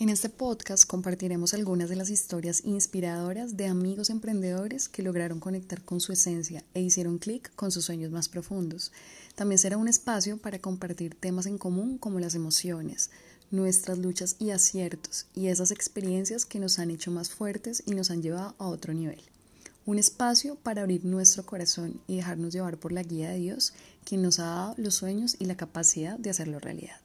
En este podcast compartiremos algunas de las historias inspiradoras de amigos emprendedores que lograron conectar con su esencia e hicieron clic con sus sueños más profundos. También será un espacio para compartir temas en común como las emociones, nuestras luchas y aciertos y esas experiencias que nos han hecho más fuertes y nos han llevado a otro nivel. Un espacio para abrir nuestro corazón y dejarnos llevar por la guía de Dios, quien nos ha dado los sueños y la capacidad de hacerlo realidad.